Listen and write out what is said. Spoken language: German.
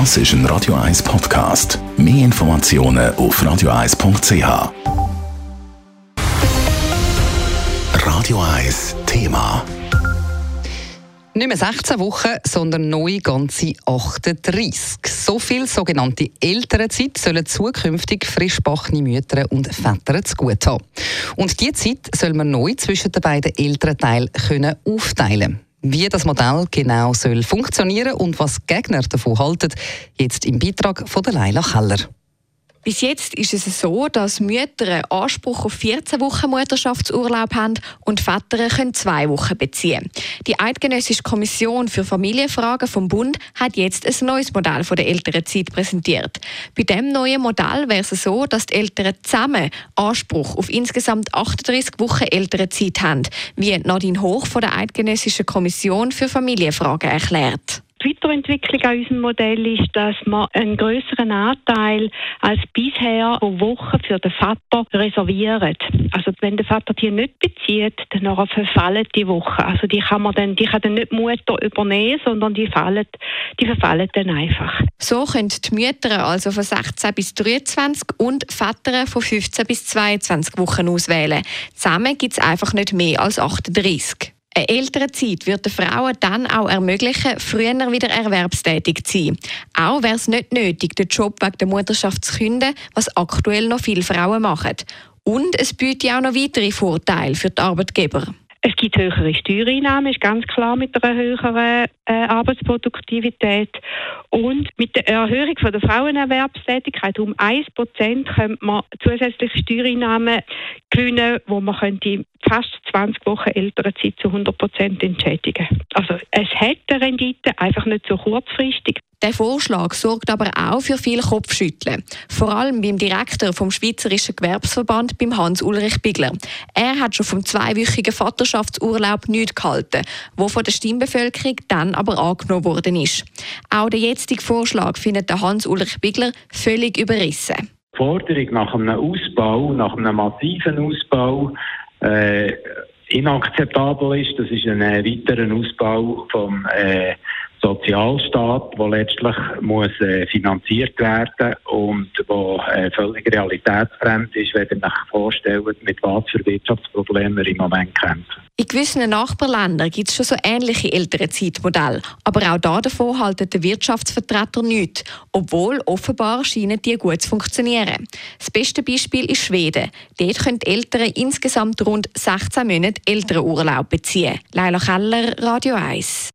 Das ist ein Radio 1 Podcast. Mehr Informationen auf radio1.ch. Radio 1 Thema. Nicht mehr 16 Wochen, sondern neu ganze 38. So viel sogenannte Elternzeit sollen zukünftig frischbachene Mütter und Väter zu gut haben. Und diese Zeit soll man neu zwischen den beiden Elternteilen können aufteilen wie das Modell genau soll funktionieren und was Gegner davon halten, jetzt im Beitrag von Leila Keller. Bis jetzt ist es so, dass Mütter Anspruch auf 14 Wochen Mutterschaftsurlaub haben und Väter können zwei Wochen beziehen. Die Eidgenössische Kommission für Familienfragen vom Bund hat jetzt ein neues Modell von der Elternzeit präsentiert. Bei dem neuen Modell wäre es so, dass die Eltern zusammen Anspruch auf insgesamt 38 Wochen Elternzeit haben, wie Nadine Hoch von der Eidgenössischen Kommission für Familienfragen erklärt. Die Weiterentwicklung an unserem Modell ist, dass wir einen größeren Anteil als bisher pro Woche für den Vater reservieren. Also wenn der Vater die nicht bezieht, dann verfallen die Wochen. Also die kann man dann, die kann dann nicht die Mutter übernehmen, sondern die fallen, die verfallen dann einfach. So können die Mütter also von 16 bis 23 und Väter von 15 bis 22 Wochen auswählen. Zusammen gibt es einfach nicht mehr als 38. Eine ältere Zeit wird den Frauen dann auch ermöglichen, früher wieder erwerbstätig zu sein. Auch wäre es nicht nötig, den Job wegen der Mutterschaft zu künden, was aktuell noch viele Frauen machen. Und es bietet auch noch weitere Vorteile für die Arbeitgeber. Es gibt höhere Steuereinnahmen, ist ganz klar mit einer höheren äh, Arbeitsproduktivität. Und mit der Erhöhung von der Frauenerwerbstätigkeit um 1% könnte man zusätzliche Steuereinnahmen gewinnen, wo man könnte fast 20 Wochen Elternzeit zu 100% entschädigen. Also es hat eine Rendite, einfach nicht so kurzfristig. Der Vorschlag sorgt aber auch für viel Kopfschütteln. Vor allem beim Direktor vom Schweizerischen Gewerbsverband, beim Hans-Ulrich Bigler. Er hat schon vom zweiwöchigen Vaterschaftsurlaub nichts gehalten, wo von der Stimmbevölkerung dann aber angenommen worden ist. Auch der jetzige Vorschlag findet der Hans-Ulrich Bigler völlig überrissen. Die Forderung nach einem Ausbau, nach einem massiven Ausbau, äh, inakzeptabel ist. Das ist ein weiterer Ausbau vom äh, Sozialstaat, der letztlich muss, äh, finanziert werden und wo äh, völlig realitätsfremd ist, wenn ihr euch vorstellt, mit was für Wirtschaftsproblemen wir im Moment kämpfen. In gewissen Nachbarländern gibt es schon so ähnliche ältere Zeitmodelle. Aber auch da davon halten die Wirtschaftsvertreter nichts, obwohl offenbar scheinen die gut zu funktionieren. Das beste Beispiel ist Schweden. Dort können Eltern insgesamt rund 16 Monate Elternurlaub beziehen. Leila Keller, Radio 1.